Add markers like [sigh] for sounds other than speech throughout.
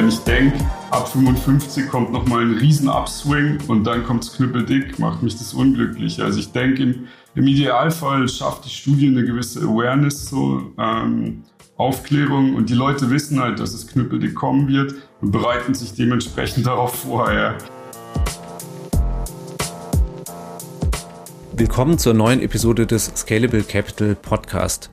wenn ich denke, ab 55 kommt nochmal ein riesen Upswing und dann kommt es knüppeldick, macht mich das unglücklich. Also ich denke, im, im, Idealfall schafft die Studie eine gewisse Awareness, so ähm, Aufklärung und die Leute wissen halt, dass es knüppeldick kommen wird und bereiten sich dementsprechend darauf vor. Ja. Willkommen zur neuen Episode des Scalable Capital Podcast.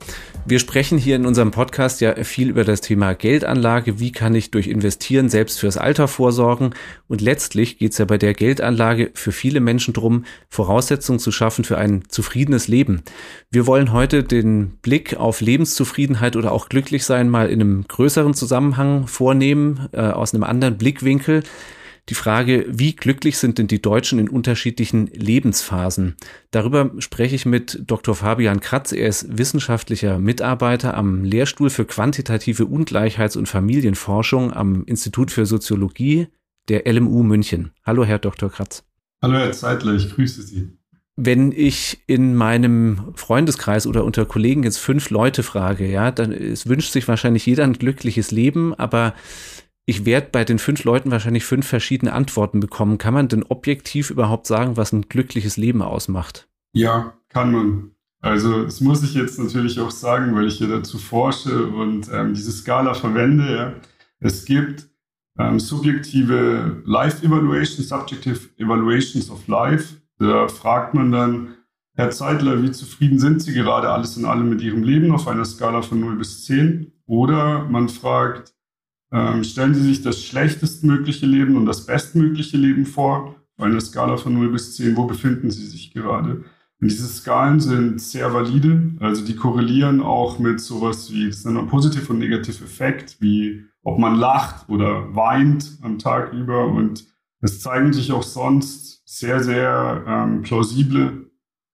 Wir sprechen hier in unserem Podcast ja viel über das Thema Geldanlage. Wie kann ich durch Investieren selbst fürs Alter vorsorgen? Und letztlich geht es ja bei der Geldanlage für viele Menschen drum, Voraussetzungen zu schaffen für ein zufriedenes Leben. Wir wollen heute den Blick auf Lebenszufriedenheit oder auch Glücklichsein mal in einem größeren Zusammenhang vornehmen, äh, aus einem anderen Blickwinkel die Frage, wie glücklich sind denn die Deutschen in unterschiedlichen Lebensphasen? Darüber spreche ich mit Dr. Fabian Kratz. Er ist wissenschaftlicher Mitarbeiter am Lehrstuhl für quantitative Ungleichheits- und Familienforschung am Institut für Soziologie der LMU München. Hallo, Herr Dr. Kratz. Hallo, Herr Zeitler, ich grüße Sie. Wenn ich in meinem Freundeskreis oder unter Kollegen jetzt fünf Leute frage, ja, dann es wünscht sich wahrscheinlich jeder ein glückliches Leben, aber ich werde bei den fünf Leuten wahrscheinlich fünf verschiedene Antworten bekommen. Kann man denn objektiv überhaupt sagen, was ein glückliches Leben ausmacht? Ja, kann man. Also das muss ich jetzt natürlich auch sagen, weil ich hier dazu forsche und ähm, diese Skala verwende. Ja. Es gibt ähm, subjektive Life Evaluations, Subjective Evaluations of Life. Da fragt man dann, Herr Zeitler, wie zufrieden sind Sie gerade alles in allem mit Ihrem Leben auf einer Skala von 0 bis 10? Oder man fragt, ähm, stellen Sie sich das schlechtestmögliche Leben und das bestmögliche Leben vor, auf einer Skala von 0 bis 10, wo befinden Sie sich gerade? Und diese Skalen sind sehr valide, also die korrelieren auch mit sowas wie, das ist ein positiv und negativ Effekt, wie ob man lacht oder weint am Tag über. Und es zeigen sich auch sonst sehr, sehr ähm, plausible,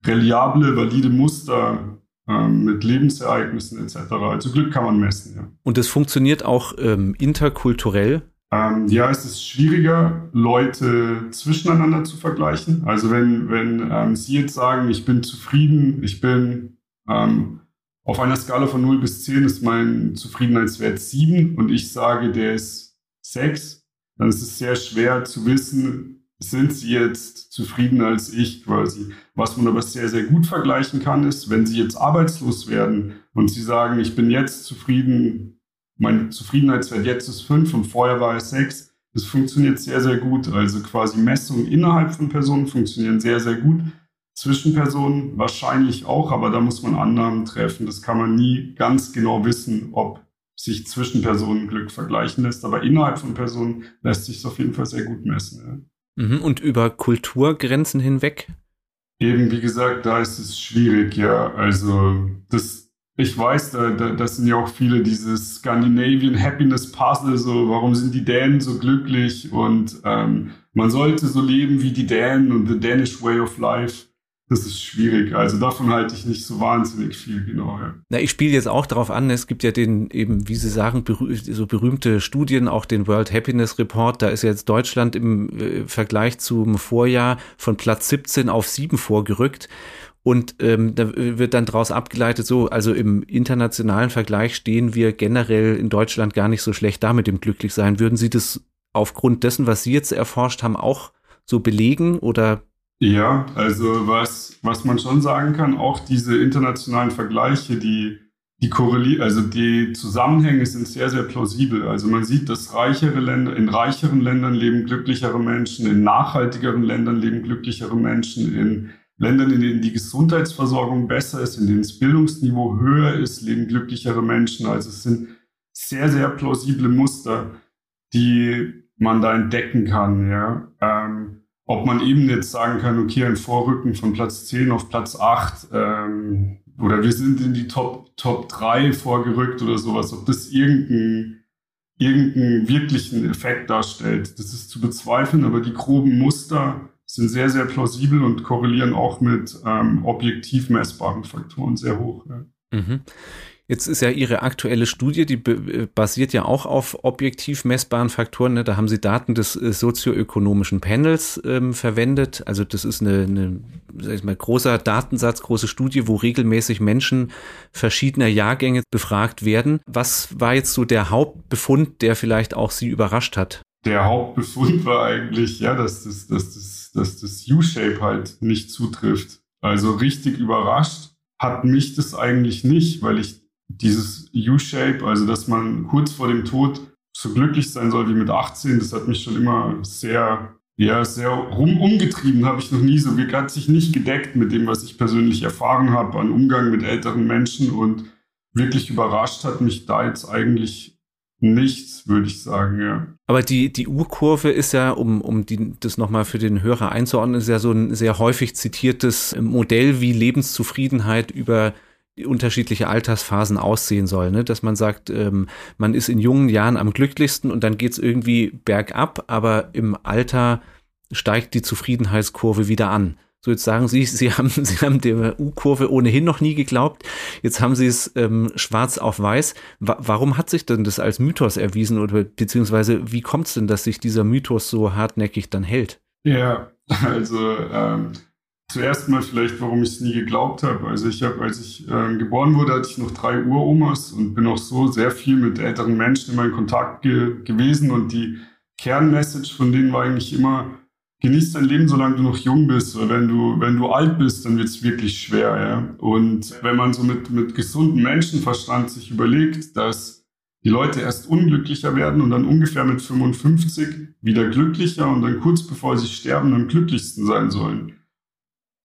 reliable, valide Muster mit Lebensereignissen etc. Also Glück kann man messen, ja. Und es funktioniert auch ähm, interkulturell? Ähm, ja, es ist schwieriger, Leute zwischeneinander zu vergleichen. Also wenn, wenn ähm, Sie jetzt sagen, ich bin zufrieden, ich bin ähm, auf einer Skala von 0 bis 10 ist mein Zufriedenheitswert 7 und ich sage, der ist 6, dann ist es sehr schwer zu wissen, sind sie jetzt zufriedener als ich quasi. Was man aber sehr, sehr gut vergleichen kann, ist, wenn sie jetzt arbeitslos werden und sie sagen, ich bin jetzt zufrieden, mein Zufriedenheitswert jetzt ist fünf und vorher war es sechs. Das funktioniert sehr, sehr gut. Also quasi Messungen innerhalb von Personen funktionieren sehr, sehr gut. Zwischen Personen wahrscheinlich auch, aber da muss man Annahmen treffen. Das kann man nie ganz genau wissen, ob sich zwischen Personen Glück vergleichen lässt. Aber innerhalb von Personen lässt sich es auf jeden Fall sehr gut messen. Ja. Mhm, und über Kulturgrenzen hinweg? Eben, wie gesagt, da ist es schwierig, ja. Also, das, ich weiß, da, da, das sind ja auch viele dieses Scandinavian Happiness Puzzle, so, warum sind die Dänen so glücklich und ähm, man sollte so leben wie die Dänen und the Danish way of life das ist schwierig. Also davon halte ich nicht so wahnsinnig viel, genau. Ja. Na, ich spiele jetzt auch darauf an, es gibt ja den eben, wie Sie sagen, berüh so berühmte Studien, auch den World Happiness Report. Da ist jetzt Deutschland im äh, Vergleich zum Vorjahr von Platz 17 auf 7 vorgerückt. Und ähm, da wird dann daraus abgeleitet, so, also im internationalen Vergleich stehen wir generell in Deutschland gar nicht so schlecht da mit dem Glücklichsein. Würden Sie das aufgrund dessen, was Sie jetzt erforscht haben, auch so belegen oder ja, also was, was man schon sagen kann, auch diese internationalen Vergleiche, die, die korrelieren, also die Zusammenhänge sind sehr, sehr plausibel. Also man sieht, dass reichere Länder, in reicheren Ländern leben glücklichere Menschen, in nachhaltigeren Ländern leben glücklichere Menschen, in Ländern, in denen die Gesundheitsversorgung besser ist, in denen das Bildungsniveau höher ist, leben glücklichere Menschen. Also es sind sehr, sehr plausible Muster, die man da entdecken kann, ja. Ähm, ob man eben jetzt sagen kann, okay, ein Vorrücken von Platz 10 auf Platz 8 ähm, oder wir sind in die Top, Top 3 vorgerückt oder sowas, ob das irgendeinen irgendeinen wirklichen Effekt darstellt, das ist zu bezweifeln, aber die groben Muster sind sehr, sehr plausibel und korrelieren auch mit ähm, objektiv messbaren Faktoren sehr hoch. Ja. Mhm. Jetzt ist ja Ihre aktuelle Studie, die äh, basiert ja auch auf objektiv messbaren Faktoren. Ne? Da haben Sie Daten des äh, sozioökonomischen Panels ähm, verwendet. Also das ist eine, eine großer Datensatz, große Studie, wo regelmäßig Menschen verschiedener Jahrgänge befragt werden. Was war jetzt so der Hauptbefund, der vielleicht auch Sie überrascht hat? Der Hauptbefund war eigentlich, ja, dass das, dass das, dass das U-Shape halt nicht zutrifft. Also richtig überrascht hat mich das eigentlich nicht, weil ich dieses U-Shape, also dass man kurz vor dem Tod so glücklich sein soll wie mit 18, das hat mich schon immer sehr, ja, sehr rum umgetrieben, habe ich noch nie so, hat sich nicht gedeckt mit dem, was ich persönlich erfahren habe an Umgang mit älteren Menschen und wirklich überrascht hat mich da jetzt eigentlich nichts, würde ich sagen, ja. Aber die, die U-Kurve ist ja, um, um die, das nochmal für den Hörer einzuordnen, ist ja so ein sehr häufig zitiertes Modell, wie Lebenszufriedenheit über unterschiedliche Altersphasen aussehen soll, ne? dass man sagt, ähm, man ist in jungen Jahren am glücklichsten und dann geht's irgendwie bergab, aber im Alter steigt die Zufriedenheitskurve wieder an. So jetzt sagen Sie, [laughs] Sie haben, Sie haben der U-Kurve ohnehin noch nie geglaubt. Jetzt haben Sie es ähm, schwarz auf weiß. Wa warum hat sich denn das als Mythos erwiesen oder beziehungsweise wie kommt es denn, dass sich dieser Mythos so hartnäckig dann hält? Ja, [laughs] also ähm, Zuerst mal vielleicht, warum ich es nie geglaubt habe. Also ich habe, als ich äh, geboren wurde, hatte ich noch drei Uromas und bin auch so sehr viel mit älteren Menschen in meinem Kontakt ge gewesen und die Kernmessage von denen war eigentlich immer, genieß dein Leben, solange du noch jung bist. Weil wenn du, wenn du alt bist, dann wird es wirklich schwer. Ja? Und wenn man so mit, mit gesundem Menschenverstand sich überlegt, dass die Leute erst unglücklicher werden und dann ungefähr mit 55 wieder glücklicher und dann kurz bevor sie sterben am glücklichsten sein sollen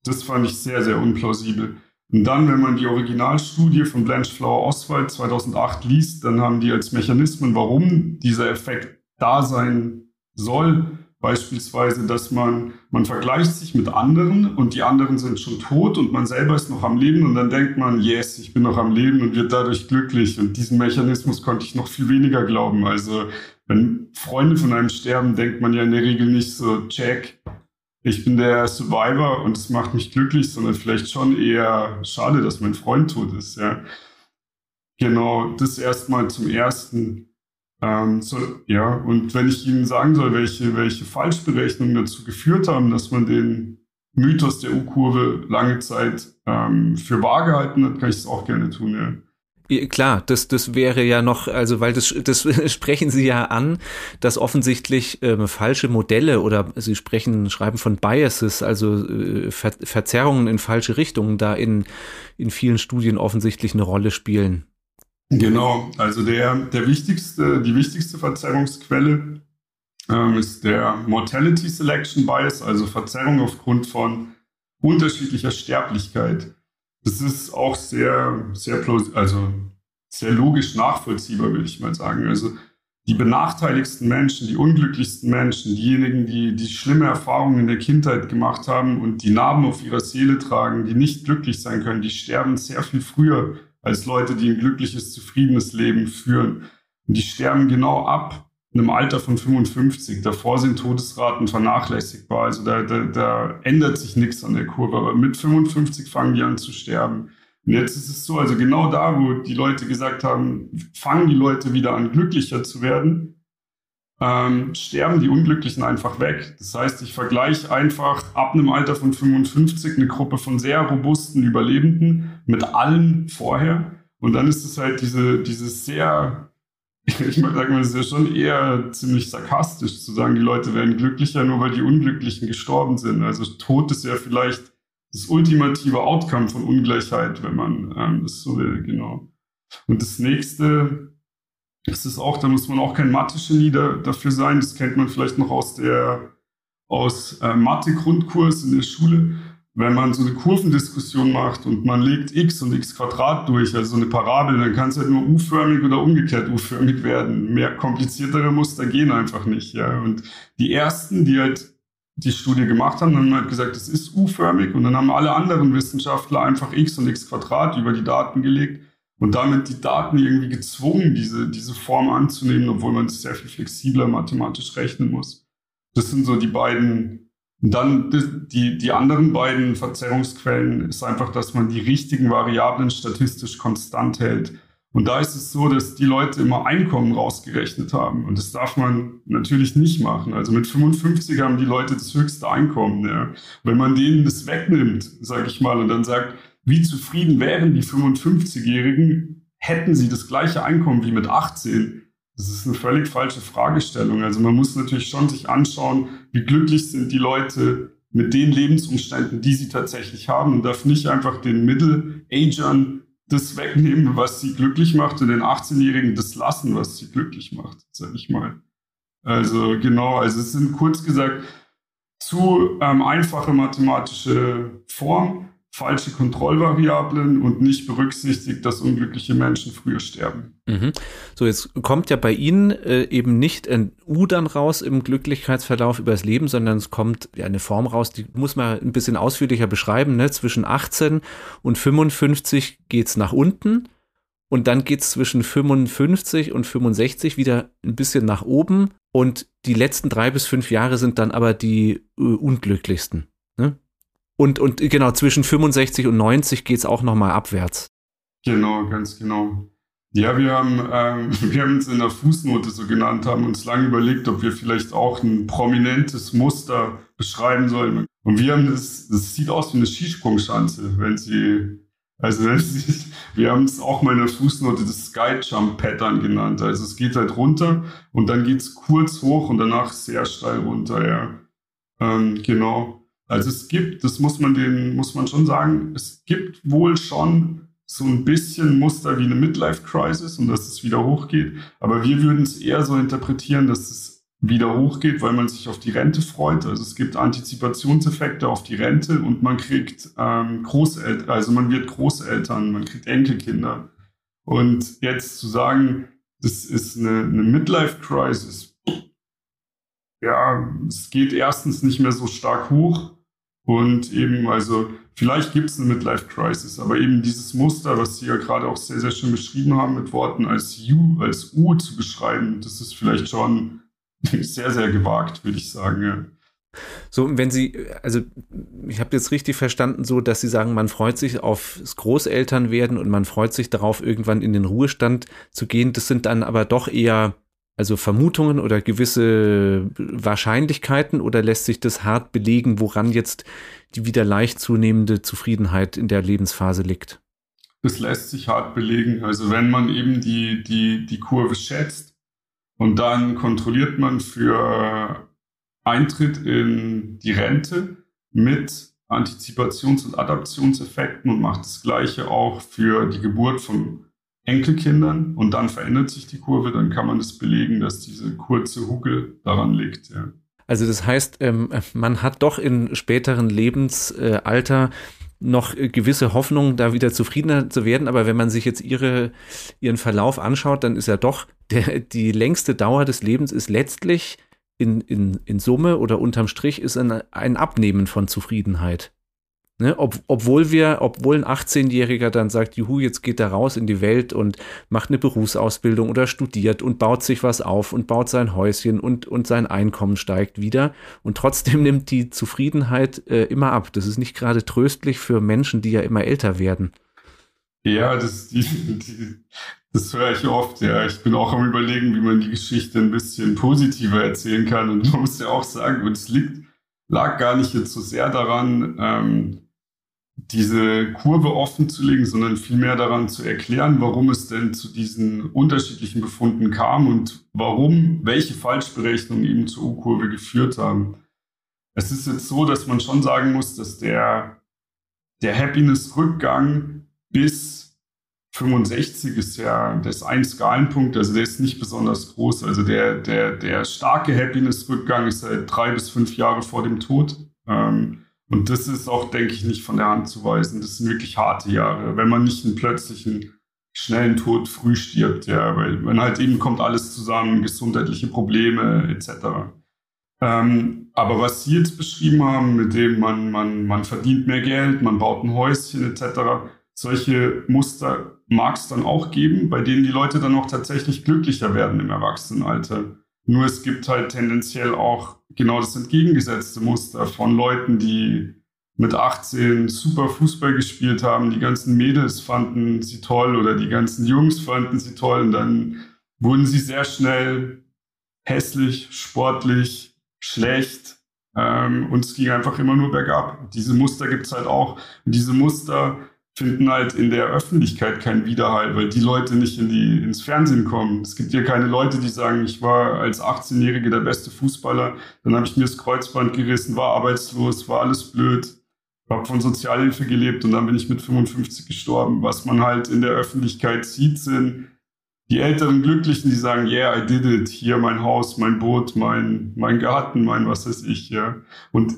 das fand ich sehr, sehr unplausibel. Und dann, wenn man die Originalstudie von Blanche Flower Oswald 2008 liest, dann haben die als Mechanismen, warum dieser Effekt da sein soll, beispielsweise, dass man, man vergleicht sich mit anderen und die anderen sind schon tot und man selber ist noch am Leben und dann denkt man, yes, ich bin noch am Leben und wird dadurch glücklich. Und diesen Mechanismus konnte ich noch viel weniger glauben. Also, wenn Freunde von einem sterben, denkt man ja in der Regel nicht so, check, ich bin der Survivor und es macht mich glücklich, sondern vielleicht schon eher schade, dass mein Freund tot ist. Ja. Genau, das erstmal zum ersten. Ähm, so, ja, und wenn ich Ihnen sagen soll, welche, welche Falschberechnungen dazu geführt haben, dass man den Mythos der U-Kurve lange Zeit ähm, für wahr gehalten hat, kann ich es auch gerne tun. Ja. Klar, das, das wäre ja noch, also weil das, das [laughs] sprechen Sie ja an, dass offensichtlich ähm, falsche Modelle oder Sie sprechen, schreiben von Biases, also äh, Ver Verzerrungen in falsche Richtungen da in, in vielen Studien offensichtlich eine Rolle spielen. Genau, also der, der wichtigste, die wichtigste Verzerrungsquelle ähm, ist der Mortality Selection Bias, also Verzerrung aufgrund von unterschiedlicher Sterblichkeit. Das ist auch sehr, sehr, also sehr logisch nachvollziehbar, würde ich mal sagen. Also die benachteiligsten Menschen, die unglücklichsten Menschen, diejenigen, die, die schlimme Erfahrungen in der Kindheit gemacht haben und die Narben auf ihrer Seele tragen, die nicht glücklich sein können, die sterben sehr viel früher als Leute, die ein glückliches, zufriedenes Leben führen. Und die sterben genau ab in einem Alter von 55. Davor sind Todesraten vernachlässigbar. Also da, da, da ändert sich nichts an der Kurve. Aber mit 55 fangen die an zu sterben. Und jetzt ist es so, also genau da, wo die Leute gesagt haben, fangen die Leute wieder an, glücklicher zu werden, ähm, sterben die Unglücklichen einfach weg. Das heißt, ich vergleiche einfach ab einem Alter von 55 eine Gruppe von sehr robusten Überlebenden mit allen vorher. Und dann ist es halt diese, dieses sehr ich sag mal, es ist ja schon eher ziemlich sarkastisch zu sagen, die Leute werden glücklicher, nur weil die Unglücklichen gestorben sind. Also Tod ist ja vielleicht das ultimative Outcome von Ungleichheit, wenn man ähm, das so will, genau. Und das nächste, das ist auch, da muss man auch kein Mathe-Genie da, dafür sein. Das kennt man vielleicht noch aus der aus äh, Mathe-Grundkurs in der Schule wenn man so eine Kurvendiskussion macht und man legt x und x Quadrat durch, also so eine Parabel, dann kann es halt nur u-förmig oder umgekehrt u-förmig werden. Mehr kompliziertere Muster gehen einfach nicht. Ja. Und die ersten, die halt die Studie gemacht haben, haben halt gesagt, es ist u-förmig und dann haben alle anderen Wissenschaftler einfach x und x Quadrat über die Daten gelegt und damit die Daten irgendwie gezwungen, diese, diese Form anzunehmen, obwohl man es sehr viel flexibler mathematisch rechnen muss. Das sind so die beiden und dann die, die anderen beiden Verzerrungsquellen ist einfach, dass man die richtigen Variablen statistisch konstant hält. Und da ist es so, dass die Leute immer Einkommen rausgerechnet haben. Und das darf man natürlich nicht machen. Also mit 55 haben die Leute das höchste Einkommen. Ja. Wenn man denen das wegnimmt, sage ich mal, und dann sagt, wie zufrieden wären die 55-Jährigen, hätten sie das gleiche Einkommen wie mit 18? Das ist eine völlig falsche Fragestellung. Also man muss natürlich schon sich anschauen, wie glücklich sind die Leute mit den Lebensumständen, die sie tatsächlich haben und darf nicht einfach den Middle-Agern das wegnehmen, was sie glücklich macht und den 18-Jährigen das lassen, was sie glücklich macht, sag ich mal. Also genau, also es sind kurz gesagt zu ähm, einfache mathematische Formen, falsche Kontrollvariablen und nicht berücksichtigt, dass unglückliche Menschen früher sterben. Mhm. So, jetzt kommt ja bei Ihnen äh, eben nicht ein U dann raus im Glücklichkeitsverlauf übers Leben, sondern es kommt ja eine Form raus, die muss man ein bisschen ausführlicher beschreiben. Ne? Zwischen 18 und 55 geht's nach unten und dann geht's zwischen 55 und 65 wieder ein bisschen nach oben und die letzten drei bis fünf Jahre sind dann aber die äh, unglücklichsten. Und, und genau, zwischen 65 und 90 geht es auch nochmal abwärts. Genau, ganz genau. Ja, wir haben, ähm, [laughs] wir haben es in der Fußnote so genannt, haben uns lange überlegt, ob wir vielleicht auch ein prominentes Muster beschreiben sollen. Und wir haben das, das sieht aus wie eine Skisprungschanze, wenn sie, also wenn sie, [laughs] wir haben es auch mal in der Fußnote das Sky Jump Pattern genannt. Also es geht halt runter und dann geht es kurz hoch und danach sehr steil runter, ja. Ähm, genau. Also es gibt, das muss man den, muss man schon sagen, es gibt wohl schon so ein bisschen Muster wie eine Midlife-Crisis und dass es wieder hochgeht. Aber wir würden es eher so interpretieren, dass es wieder hochgeht, weil man sich auf die Rente freut. Also es gibt Antizipationseffekte auf die Rente und man kriegt ähm, Großeltern, also man wird Großeltern, man kriegt Enkelkinder. Und jetzt zu sagen, das ist eine, eine Midlife-Crisis, ja, es geht erstens nicht mehr so stark hoch und eben, also vielleicht gibt es eine Midlife-Crisis, aber eben dieses Muster, was Sie ja gerade auch sehr, sehr schön beschrieben haben, mit Worten als U, als U zu beschreiben, das ist vielleicht schon [laughs] sehr, sehr gewagt, würde ich sagen. Ja. So, wenn Sie, also ich habe jetzt richtig verstanden, so dass Sie sagen, man freut sich aufs Großelternwerden und man freut sich darauf, irgendwann in den Ruhestand zu gehen. Das sind dann aber doch eher also Vermutungen oder gewisse Wahrscheinlichkeiten oder lässt sich das hart belegen, woran jetzt die wieder leicht zunehmende Zufriedenheit in der Lebensphase liegt? Das lässt sich hart belegen. Also wenn man eben die, die, die Kurve schätzt und dann kontrolliert man für Eintritt in die Rente mit Antizipations- und Adaptionseffekten und macht das Gleiche auch für die Geburt von Enkelkindern und dann verändert sich die Kurve, dann kann man es belegen, dass diese kurze Huckel daran liegt. Ja. Also das heißt, ähm, man hat doch in späteren Lebensalter noch gewisse Hoffnung, da wieder zufriedener zu werden. Aber wenn man sich jetzt ihre, ihren Verlauf anschaut, dann ist ja doch der, die längste Dauer des Lebens ist letztlich in, in, in Summe oder unterm Strich ist ein, ein Abnehmen von Zufriedenheit. Ne, ob, obwohl wir, obwohl ein 18-Jähriger dann sagt, juhu, jetzt geht er raus in die Welt und macht eine Berufsausbildung oder studiert und baut sich was auf und baut sein Häuschen und, und sein Einkommen steigt wieder. Und trotzdem [laughs] nimmt die Zufriedenheit äh, immer ab. Das ist nicht gerade tröstlich für Menschen, die ja immer älter werden. Ja, das, die, die, das höre ich oft, ja. Ich bin auch am überlegen, wie man die Geschichte ein bisschen positiver erzählen kann. Und man muss ja auch sagen, und es liegt, lag gar nicht jetzt so sehr daran, ähm, diese Kurve offen zu legen, sondern vielmehr daran zu erklären, warum es denn zu diesen unterschiedlichen Befunden kam und warum welche Falschberechnungen eben zur U-Kurve geführt haben. Es ist jetzt so, dass man schon sagen muss, dass der, der Happiness-Rückgang bis 65 ist ja, das ist ein Skalenpunkt, also der ist nicht besonders groß. Also der, der, der starke Happiness-Rückgang ist halt drei bis fünf Jahre vor dem Tod. Ähm, und das ist auch, denke ich, nicht von der Hand zu weisen. Das sind wirklich harte Jahre, wenn man nicht einen plötzlichen, schnellen Tod früh stirbt, ja, weil man halt eben kommt alles zusammen, gesundheitliche Probleme etc. Ähm, aber was Sie jetzt beschrieben haben, mit dem man, man, man verdient mehr Geld, man baut ein Häuschen etc., solche Muster mag es dann auch geben, bei denen die Leute dann auch tatsächlich glücklicher werden im Erwachsenenalter. Nur es gibt halt tendenziell auch genau das entgegengesetzte Muster von Leuten, die mit 18 super Fußball gespielt haben, die ganzen Mädels fanden sie toll oder die ganzen Jungs fanden sie toll und dann wurden sie sehr schnell hässlich, sportlich, schlecht ähm, und es ging einfach immer nur bergab. Diese Muster gibt es halt auch. Und diese Muster finden halt in der Öffentlichkeit keinen Widerhall, weil die Leute nicht in die, ins Fernsehen kommen. Es gibt ja keine Leute, die sagen, ich war als 18-Jähriger der beste Fußballer, dann habe ich mir das Kreuzband gerissen, war arbeitslos, war alles blöd habe von Sozialhilfe gelebt und dann bin ich mit 55 gestorben. Was man halt in der Öffentlichkeit sieht, sind die älteren Glücklichen, die sagen, yeah, I did it. Hier mein Haus, mein Boot, mein, mein Garten, mein was weiß ich, ja. Und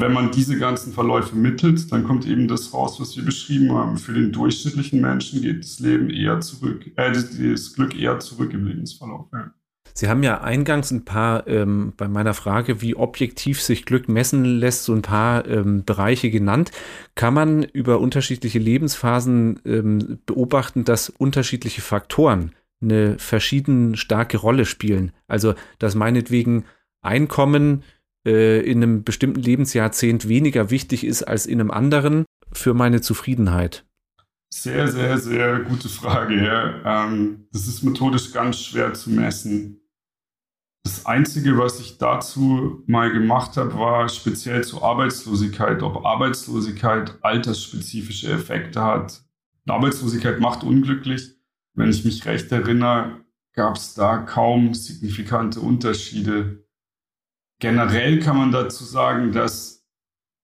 wenn man diese ganzen Verläufe mittelt, dann kommt eben das raus, was wir beschrieben haben. Für den durchschnittlichen Menschen geht das Leben eher zurück, äh, das Glück eher zurück im Lebensverlauf. Ja. Sie haben ja eingangs ein paar ähm, bei meiner Frage, wie objektiv sich Glück messen lässt, so ein paar ähm, Bereiche genannt. Kann man über unterschiedliche Lebensphasen ähm, beobachten, dass unterschiedliche Faktoren eine verschieden starke Rolle spielen? Also, dass meinetwegen Einkommen äh, in einem bestimmten Lebensjahrzehnt weniger wichtig ist als in einem anderen für meine Zufriedenheit. Sehr, sehr, sehr gute Frage. Ja. Ähm, das ist methodisch ganz schwer zu messen. Das Einzige, was ich dazu mal gemacht habe, war speziell zur Arbeitslosigkeit, ob Arbeitslosigkeit altersspezifische Effekte hat. Arbeitslosigkeit macht unglücklich. Wenn ich mich recht erinnere, gab es da kaum signifikante Unterschiede. Generell kann man dazu sagen, dass,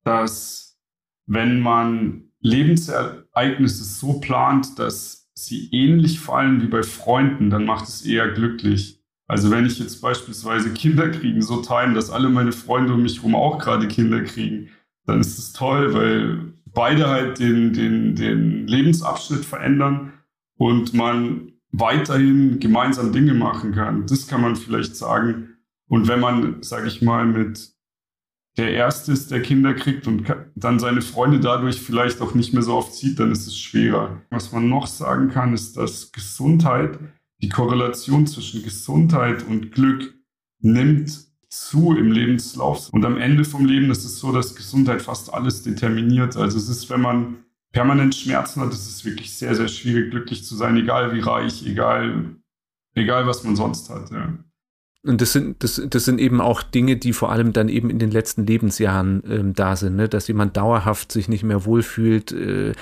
dass wenn man Lebensereignisse so plant, dass sie ähnlich fallen wie bei Freunden, dann macht es eher glücklich. Also wenn ich jetzt beispielsweise Kinder kriegen, so time, dass alle meine Freunde um mich herum auch gerade Kinder kriegen, dann ist es toll, weil beide halt den, den, den Lebensabschnitt verändern und man weiterhin gemeinsam Dinge machen kann. Das kann man vielleicht sagen. Und wenn man, sage ich mal, mit der Erste ist, der Kinder kriegt und dann seine Freunde dadurch vielleicht auch nicht mehr so oft sieht, dann ist es schwerer. Was man noch sagen kann, ist, dass Gesundheit die Korrelation zwischen Gesundheit und Glück nimmt zu im Lebenslauf. Und am Ende vom Leben ist es so, dass Gesundheit fast alles determiniert. Also es ist, wenn man permanent Schmerzen hat, ist es wirklich sehr, sehr schwierig, glücklich zu sein, egal wie reich, egal, egal was man sonst hat. Ja. Und das sind, das, das sind eben auch Dinge, die vor allem dann eben in den letzten Lebensjahren ähm, da sind, ne? dass jemand dauerhaft sich nicht mehr wohlfühlt, äh,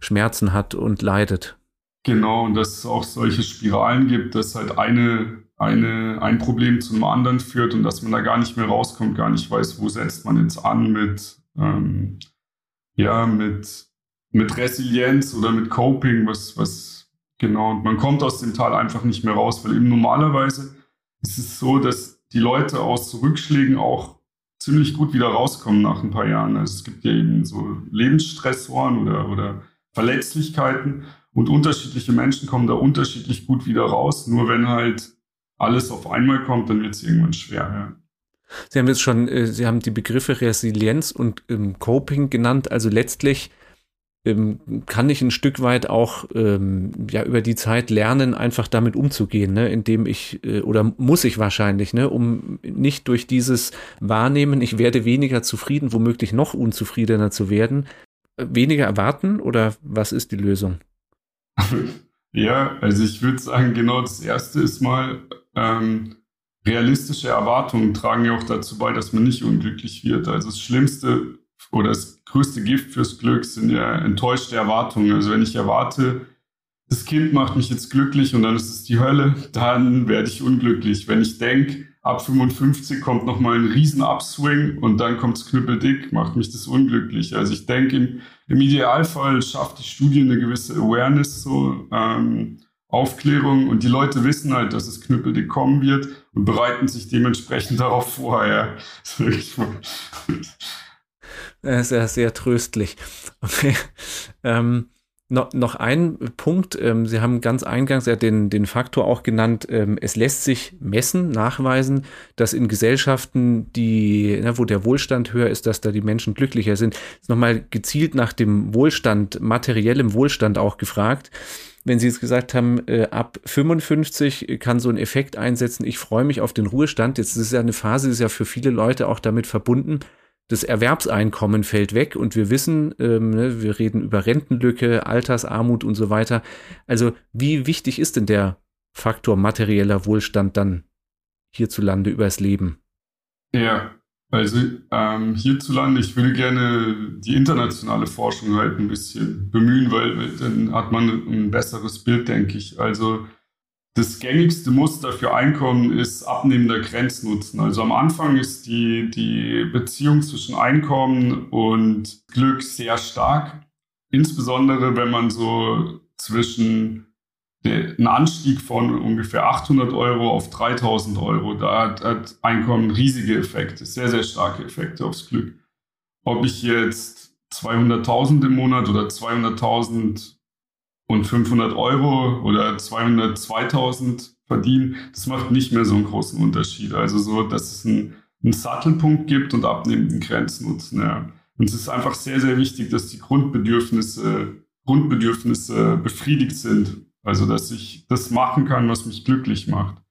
Schmerzen hat und leidet. Genau, und dass es auch solche Spiralen gibt, dass halt eine, eine, ein Problem zum anderen führt und dass man da gar nicht mehr rauskommt, gar nicht weiß, wo setzt man jetzt an mit, ähm, ja, mit, mit Resilienz oder mit Coping, was, was, genau, und man kommt aus dem Tal einfach nicht mehr raus, weil eben normalerweise ist es so, dass die Leute aus Rückschlägen auch ziemlich gut wieder rauskommen nach ein paar Jahren. Also es gibt ja eben so Lebensstressoren oder, oder Verletzlichkeiten und unterschiedliche Menschen kommen da unterschiedlich gut wieder raus. Nur wenn halt alles auf einmal kommt, dann wird es irgendwann schwer. Ja. Sie haben jetzt schon, äh, Sie haben die Begriffe Resilienz und ähm, Coping genannt. Also letztlich kann ich ein Stück weit auch ähm, ja über die Zeit lernen, einfach damit umzugehen, ne? indem ich äh, oder muss ich wahrscheinlich, ne, um nicht durch dieses Wahrnehmen, ich werde weniger zufrieden, womöglich noch unzufriedener zu werden, äh, weniger erwarten oder was ist die Lösung? [laughs] ja, also ich würde sagen, genau das Erste ist mal, ähm, realistische Erwartungen tragen ja auch dazu bei, dass man nicht unglücklich wird. Also das Schlimmste oder das größte Gift fürs Glück sind ja enttäuschte Erwartungen. Also wenn ich erwarte, das Kind macht mich jetzt glücklich und dann ist es die Hölle, dann werde ich unglücklich. Wenn ich denke, ab 55 kommt nochmal ein riesen Upswing und dann kommt es knüppeldick, macht mich das unglücklich. Also ich denke, im, im Idealfall schafft die Studie eine gewisse Awareness, so ähm, Aufklärung und die Leute wissen halt, dass es knüppeldick kommen wird und bereiten sich dementsprechend darauf vor. Ja. [laughs] Wirklich sehr, sehr tröstlich. Okay. Ähm, noch, noch ein Punkt, ähm, Sie haben ganz eingangs ja den, den Faktor auch genannt, ähm, es lässt sich messen, nachweisen, dass in Gesellschaften, die, na, wo der Wohlstand höher ist, dass da die Menschen glücklicher sind. Ist nochmal gezielt nach dem Wohlstand, materiellem Wohlstand auch gefragt. Wenn Sie jetzt gesagt haben, äh, ab 55 kann so ein Effekt einsetzen, ich freue mich auf den Ruhestand. Jetzt ist ja eine Phase, ist ja für viele Leute auch damit verbunden, das Erwerbseinkommen fällt weg und wir wissen, ähm, ne, wir reden über Rentenlücke, Altersarmut und so weiter. Also wie wichtig ist denn der Faktor materieller Wohlstand dann hierzulande übers Leben? Ja, also ähm, hierzulande, ich würde gerne die internationale Forschung halt ein bisschen bemühen, weil dann hat man ein besseres Bild, denke ich. Also das gängigste Muster für Einkommen ist abnehmender Grenznutzen. Also am Anfang ist die, die Beziehung zwischen Einkommen und Glück sehr stark. Insbesondere wenn man so zwischen einen Anstieg von ungefähr 800 Euro auf 3000 Euro. Da hat, hat Einkommen riesige Effekte, sehr, sehr starke Effekte aufs Glück. Ob ich jetzt 200.000 im Monat oder 200.000 und 500 Euro oder 202.000 verdiene, das macht nicht mehr so einen großen Unterschied. Also so, dass es einen, einen Sattelpunkt gibt und abnehmenden Grenznutzen. Ja. Und es ist einfach sehr, sehr wichtig, dass die Grundbedürfnisse, Grundbedürfnisse befriedigt sind also, dass ich das machen kann, was mich glücklich macht.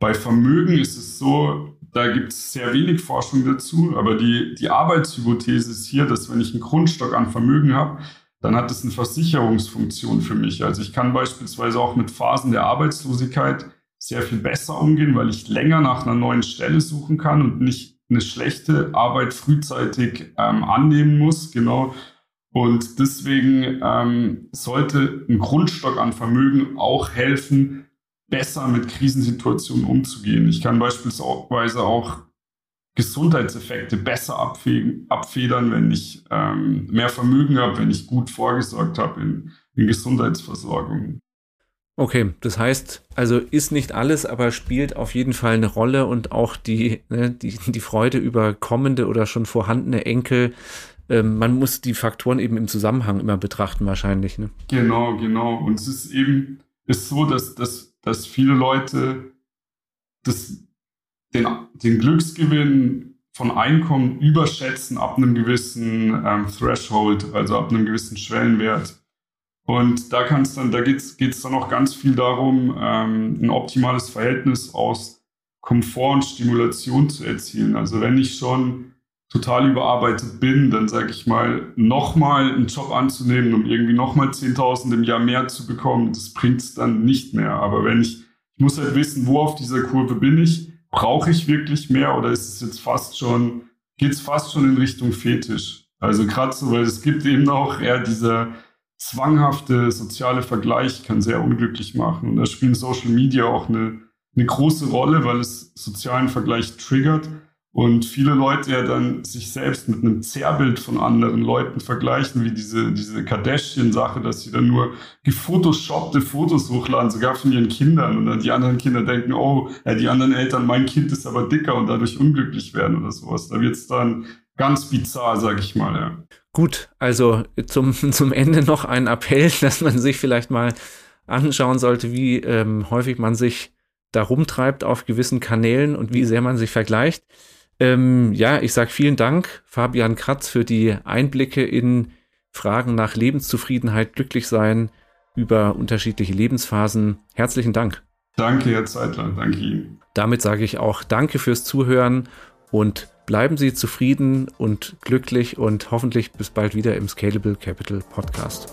Bei Vermögen ist es so, da gibt es sehr wenig Forschung dazu, aber die, die Arbeitshypothese ist hier, dass wenn ich einen Grundstock an Vermögen habe, dann hat das eine Versicherungsfunktion für mich. Also ich kann beispielsweise auch mit Phasen der Arbeitslosigkeit sehr viel besser umgehen, weil ich länger nach einer neuen Stelle suchen kann und nicht eine schlechte Arbeit frühzeitig ähm, annehmen muss. Genau, und deswegen ähm, sollte ein Grundstock an Vermögen auch helfen, besser mit Krisensituationen umzugehen. Ich kann beispielsweise auch Gesundheitseffekte besser abfedern, wenn ich ähm, mehr Vermögen habe, wenn ich gut vorgesorgt habe in, in Gesundheitsversorgung. Okay, das heißt, also ist nicht alles, aber spielt auf jeden Fall eine Rolle und auch die, ne, die, die Freude über kommende oder schon vorhandene Enkel ähm, man muss die Faktoren eben im Zusammenhang immer betrachten, wahrscheinlich. Ne? Genau, genau. Und es ist eben ist so, dass, dass, dass viele Leute das, den, den Glücksgewinn von Einkommen überschätzen ab einem gewissen ähm, Threshold, also ab einem gewissen Schwellenwert. Und da kann dann, da geht es dann auch ganz viel darum, ähm, ein optimales Verhältnis aus Komfort und Stimulation zu erzielen. Also wenn ich schon total überarbeitet bin, dann sage ich mal, nochmal einen Job anzunehmen, um irgendwie nochmal 10.000 im Jahr mehr zu bekommen, das bringt es dann nicht mehr. Aber wenn ich, ich muss halt wissen, wo auf dieser Kurve bin ich, brauche ich wirklich mehr oder ist es jetzt fast schon, geht es fast schon in Richtung Fetisch? Also gerade so, weil es gibt eben auch eher dieser zwanghafte soziale Vergleich, kann sehr unglücklich machen. Und da spielen Social Media auch eine, eine große Rolle, weil es sozialen Vergleich triggert. Und viele Leute ja dann sich selbst mit einem Zerrbild von anderen Leuten vergleichen, wie diese, diese Kardashian-Sache, dass sie dann nur gefotoshoppte Fotos hochladen, sogar von ihren Kindern. Und dann die anderen Kinder denken, oh, ja, die anderen Eltern, mein Kind ist aber dicker und dadurch unglücklich werden oder sowas. Da wird es dann ganz bizarr, sag ich mal, ja. Gut, also zum, [laughs] zum Ende noch ein Appell, [laughs] dass man sich vielleicht mal anschauen sollte, wie ähm, häufig man sich da rumtreibt auf gewissen Kanälen und wie sehr man sich vergleicht. Ähm, ja, ich sage vielen Dank, Fabian Kratz, für die Einblicke in Fragen nach Lebenszufriedenheit, Glücklichsein über unterschiedliche Lebensphasen. Herzlichen Dank. Danke, Herr Zeitler. Danke Ihnen. Damit sage ich auch Danke fürs Zuhören und bleiben Sie zufrieden und glücklich und hoffentlich bis bald wieder im Scalable Capital Podcast.